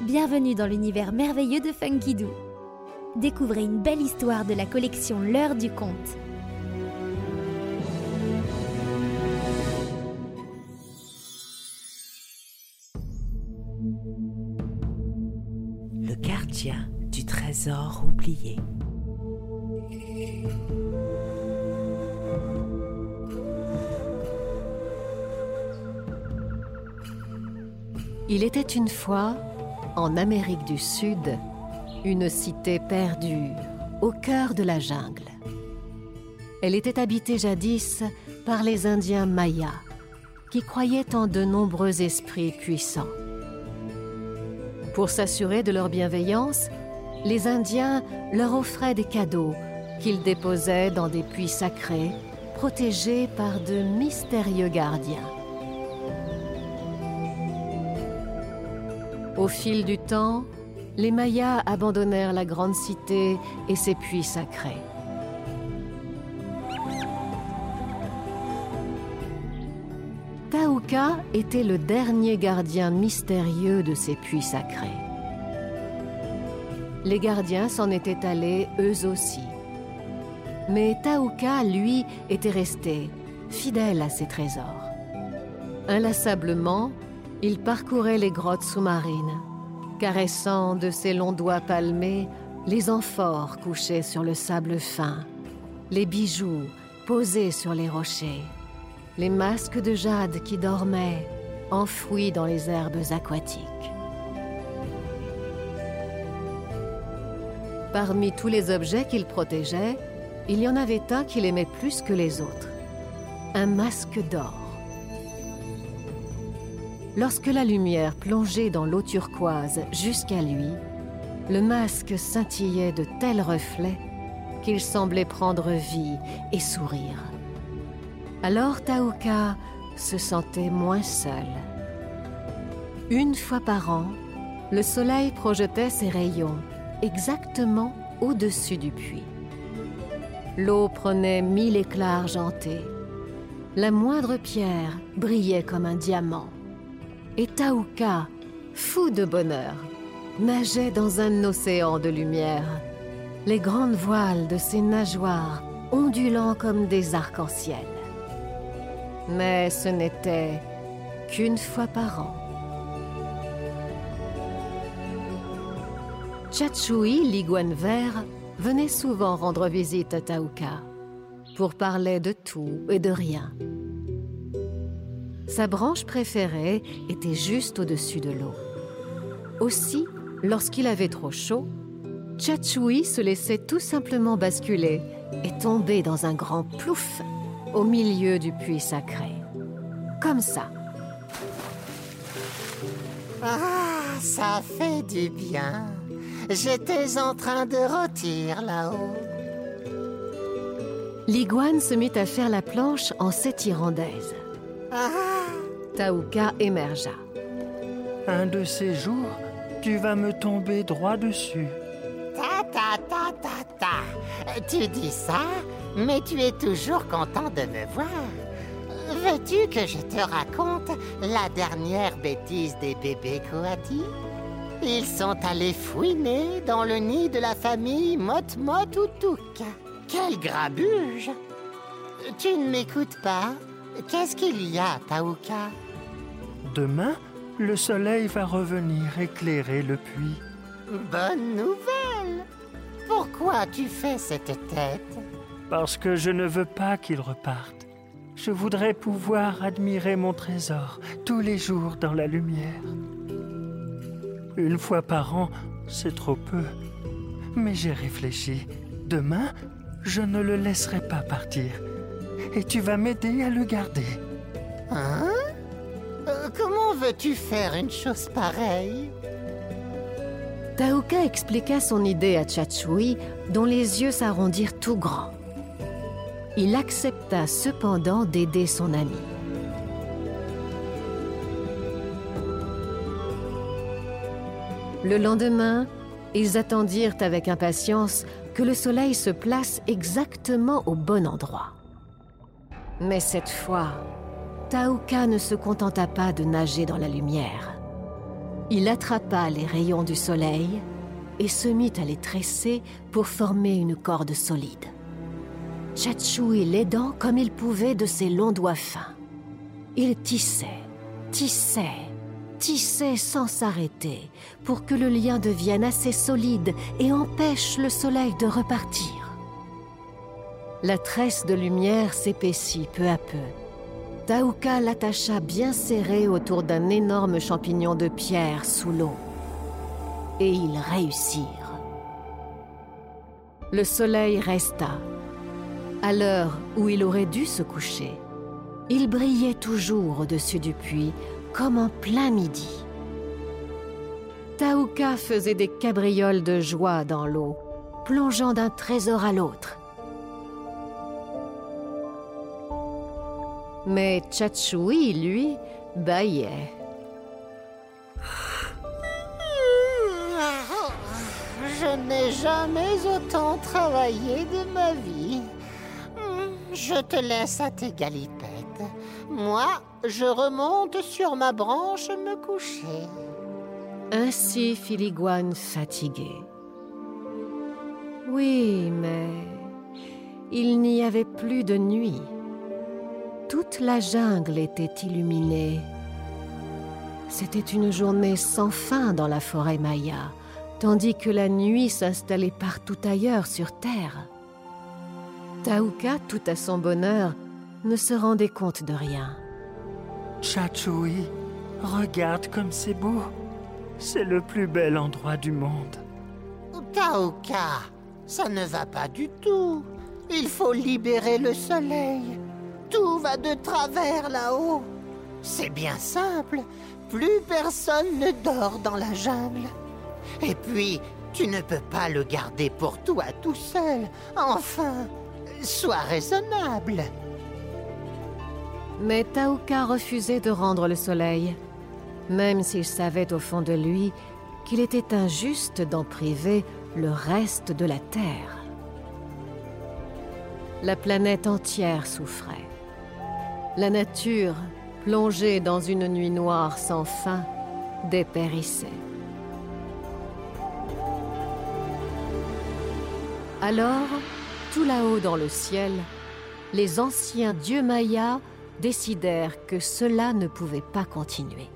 Bienvenue dans l'univers merveilleux de Funky Doo. Découvrez une belle histoire de la collection L'heure du conte. Le gardien du trésor oublié. Il était une fois, en Amérique du Sud, une cité perdue au cœur de la jungle. Elle était habitée jadis par les Indiens Mayas, qui croyaient en de nombreux esprits puissants. Pour s'assurer de leur bienveillance, les Indiens leur offraient des cadeaux qu'ils déposaient dans des puits sacrés, protégés par de mystérieux gardiens. Au fil du temps, les Mayas abandonnèrent la grande cité et ses puits sacrés. Taouka était le dernier gardien mystérieux de ces puits sacrés. Les gardiens s'en étaient allés eux aussi. Mais Taouka, lui, était resté fidèle à ses trésors. Inlassablement, il parcourait les grottes sous-marines, caressant de ses longs doigts palmés les amphores couchés sur le sable fin, les bijoux posés sur les rochers, les masques de jade qui dormaient, enfouis dans les herbes aquatiques. Parmi tous les objets qu'il protégeait, il y en avait un qu'il aimait plus que les autres, un masque d'or. Lorsque la lumière plongeait dans l'eau turquoise jusqu'à lui, le masque scintillait de tels reflets qu'il semblait prendre vie et sourire. Alors Taouka se sentait moins seul. Une fois par an, le soleil projetait ses rayons exactement au-dessus du puits. L'eau prenait mille éclats argentés. La moindre pierre brillait comme un diamant. Et Taouka, fou de bonheur, nageait dans un océan de lumière, les grandes voiles de ses nageoires ondulant comme des arcs-en-ciel. Mais ce n'était qu'une fois par an. Tchatchoui, l'iguane vert, venait souvent rendre visite à Taouka pour parler de tout et de rien. Sa branche préférée était juste au-dessus de l'eau. Aussi, lorsqu'il avait trop chaud, Tchatchoui se laissait tout simplement basculer et tomber dans un grand plouf au milieu du puits sacré. Comme ça. Ah, ça fait du bien. J'étais en train de rôtir là-haut. L'iguane se mit à faire la planche en s'étirant d'aise. Ah, Taouka émergea. Un de ces jours, tu vas me tomber droit dessus. ta ta ta ta ta. Tu dis ça, mais tu es toujours content de me voir. Veux-tu que je te raconte la dernière bêtise des bébés Coati? Ils sont allés fouiner dans le nid de la famille Mot-Mot-Outouk. Quel grabuge Tu ne m'écoutes pas? Qu'est-ce qu'il y a, Taouka Demain, le soleil va revenir éclairer le puits. Bonne nouvelle Pourquoi tu fais cette tête? Parce que je ne veux pas qu'il reparte. Je voudrais pouvoir admirer mon trésor tous les jours dans la lumière. Une fois par an, c'est trop peu. Mais j'ai réfléchi. Demain, je ne le laisserai pas partir. Et tu vas m'aider à le garder. Hein? Euh, Comment veux-tu faire une chose pareille? Taouka expliqua son idée à Tchatchoui, dont les yeux s'arrondirent tout grands. Il accepta cependant d'aider son ami. Le lendemain, ils attendirent avec impatience que le soleil se place exactement au bon endroit. Mais cette fois, Taouka ne se contenta pas de nager dans la lumière. Il attrapa les rayons du soleil et se mit à les tresser pour former une corde solide. Chatchoui l'aidant comme il pouvait de ses longs doigts fins. Il tissait, tissait, tissait sans s'arrêter pour que le lien devienne assez solide et empêche le soleil de repartir. La tresse de lumière s'épaissit peu à peu. Taouka l'attacha bien serré autour d'un énorme champignon de pierre sous l'eau. Et ils réussirent. Le soleil resta. À l'heure où il aurait dû se coucher, il brillait toujours au-dessus du puits, comme en plein midi. Taouka faisait des cabrioles de joie dans l'eau, plongeant d'un trésor à l'autre. Mais Tchatchoui, lui, baillait. Je n'ai jamais autant travaillé de ma vie. Je te laisse à tes galipettes. Moi, je remonte sur ma branche me coucher. Ainsi fit l'iguane fatigué. Oui, mais il n'y avait plus de nuit. Toute la jungle était illuminée. C'était une journée sans fin dans la forêt Maya, tandis que la nuit s'installait partout ailleurs sur Terre. Taouka, tout à son bonheur, ne se rendait compte de rien. Chachoui, regarde comme c'est beau. C'est le plus bel endroit du monde. Taouka, ça ne va pas du tout. Il faut libérer le soleil. Tout va de travers là-haut. C'est bien simple. Plus personne ne dort dans la jungle. Et puis, tu ne peux pas le garder pour toi tout seul. Enfin, sois raisonnable. Mais Taouka refusait de rendre le soleil, même s'il savait au fond de lui qu'il était injuste d'en priver le reste de la Terre. La planète entière souffrait. La nature, plongée dans une nuit noire sans fin, dépérissait. Alors, tout là-haut dans le ciel, les anciens dieux mayas décidèrent que cela ne pouvait pas continuer.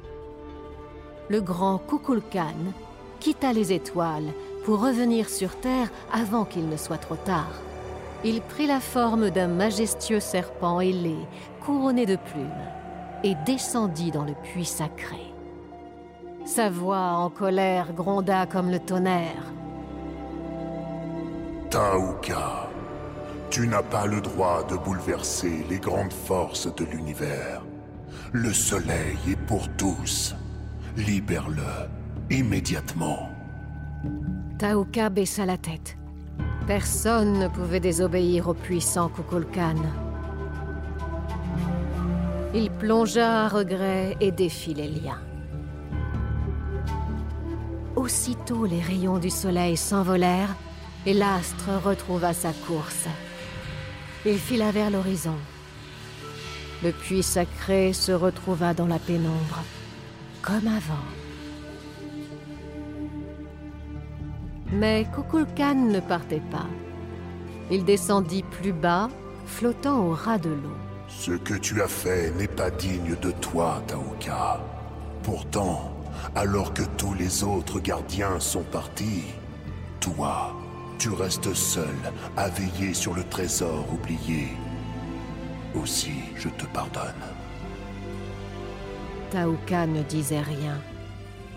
Le grand Kukulkan quitta les étoiles pour revenir sur Terre avant qu'il ne soit trop tard. Il prit la forme d'un majestueux serpent ailé, couronné de plumes, et descendit dans le puits sacré. Sa voix en colère gronda comme le tonnerre. Taouka, tu n'as pas le droit de bouleverser les grandes forces de l'univers. Le soleil est pour tous. Libère-le immédiatement. Taouka baissa la tête. Personne ne pouvait désobéir au puissant Kukulkan. Il plongea à regret et défit les liens. Aussitôt les rayons du soleil s'envolèrent et l'astre retrouva sa course. Il fila vers l'horizon. Le puits sacré se retrouva dans la pénombre, comme avant. Mais Kukulkan ne partait pas. Il descendit plus bas, flottant au ras de l'eau. Ce que tu as fait n'est pas digne de toi, Taoka. Pourtant, alors que tous les autres gardiens sont partis, toi, tu restes seul à veiller sur le trésor oublié. Aussi, je te pardonne. Taouka ne disait rien,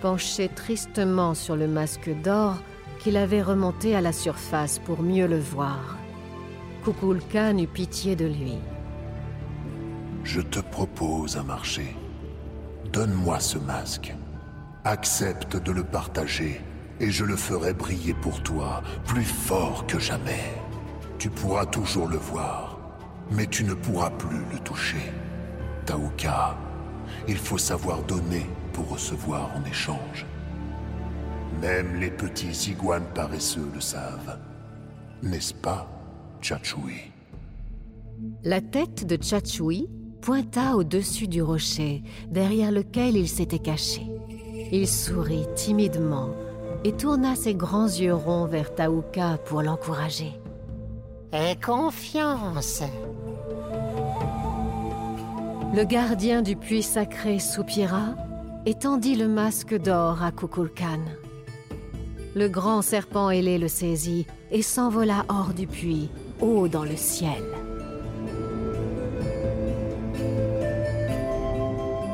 penché tristement sur le masque d'or qu'il avait remonté à la surface pour mieux le voir. Kukulkan eut pitié de lui. Je te propose un marché. Donne-moi ce masque. Accepte de le partager et je le ferai briller pour toi plus fort que jamais. Tu pourras toujours le voir, mais tu ne pourras plus le toucher. Taouka, il faut savoir donner pour recevoir en échange. Même les petits iguanes paresseux le savent. N'est-ce pas, Tchatchoui? La tête de Tchatchoui pointa au-dessus du rocher, derrière lequel il s'était caché. Il sourit timidement et tourna ses grands yeux ronds vers Taouka pour l'encourager. Aie confiance. Le gardien du puits sacré soupira et tendit le masque d'or à Kukulkan. Le grand serpent ailé le saisit et s'envola hors du puits, haut dans le ciel.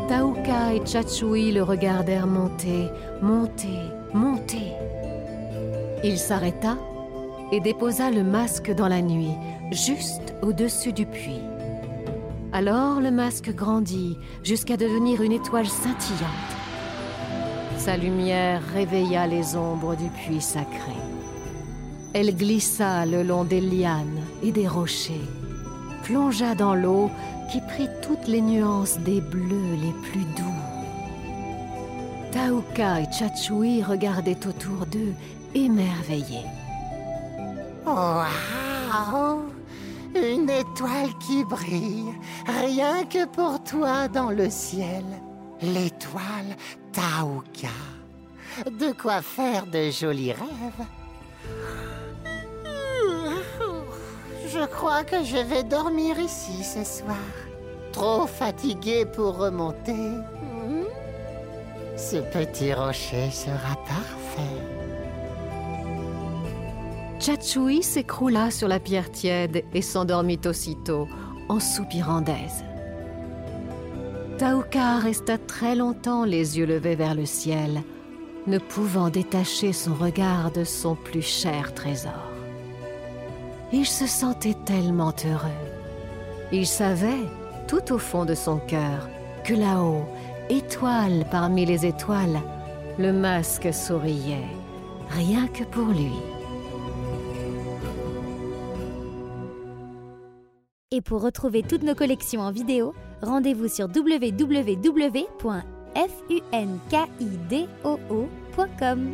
Taouka et Tchatchoui le regardèrent monter, monter, monter. Il s'arrêta et déposa le masque dans la nuit, juste au-dessus du puits. Alors le masque grandit jusqu'à devenir une étoile scintillante. Sa lumière réveilla les ombres du puits sacré. Elle glissa le long des lianes et des rochers, plongea dans l'eau qui prit toutes les nuances des bleus les plus doux. Taouka et Tchatchoui regardaient autour d'eux, émerveillés. Waouh Une étoile qui brille, rien que pour toi dans le ciel. L'étoile Taouka. De quoi faire de jolis rêves. Je crois que je vais dormir ici ce soir. Trop fatigué pour remonter. Ce petit rocher sera parfait. Tchatchoui s'écroula sur la pierre tiède et s'endormit aussitôt, en soupirant d'aise. Taouka resta très longtemps les yeux levés vers le ciel, ne pouvant détacher son regard de son plus cher trésor. Il se sentait tellement heureux. Il savait, tout au fond de son cœur, que là-haut, étoile parmi les étoiles, le masque souriait, rien que pour lui. Et pour retrouver toutes nos collections en vidéo, rendez-vous sur www.funkidoo.com.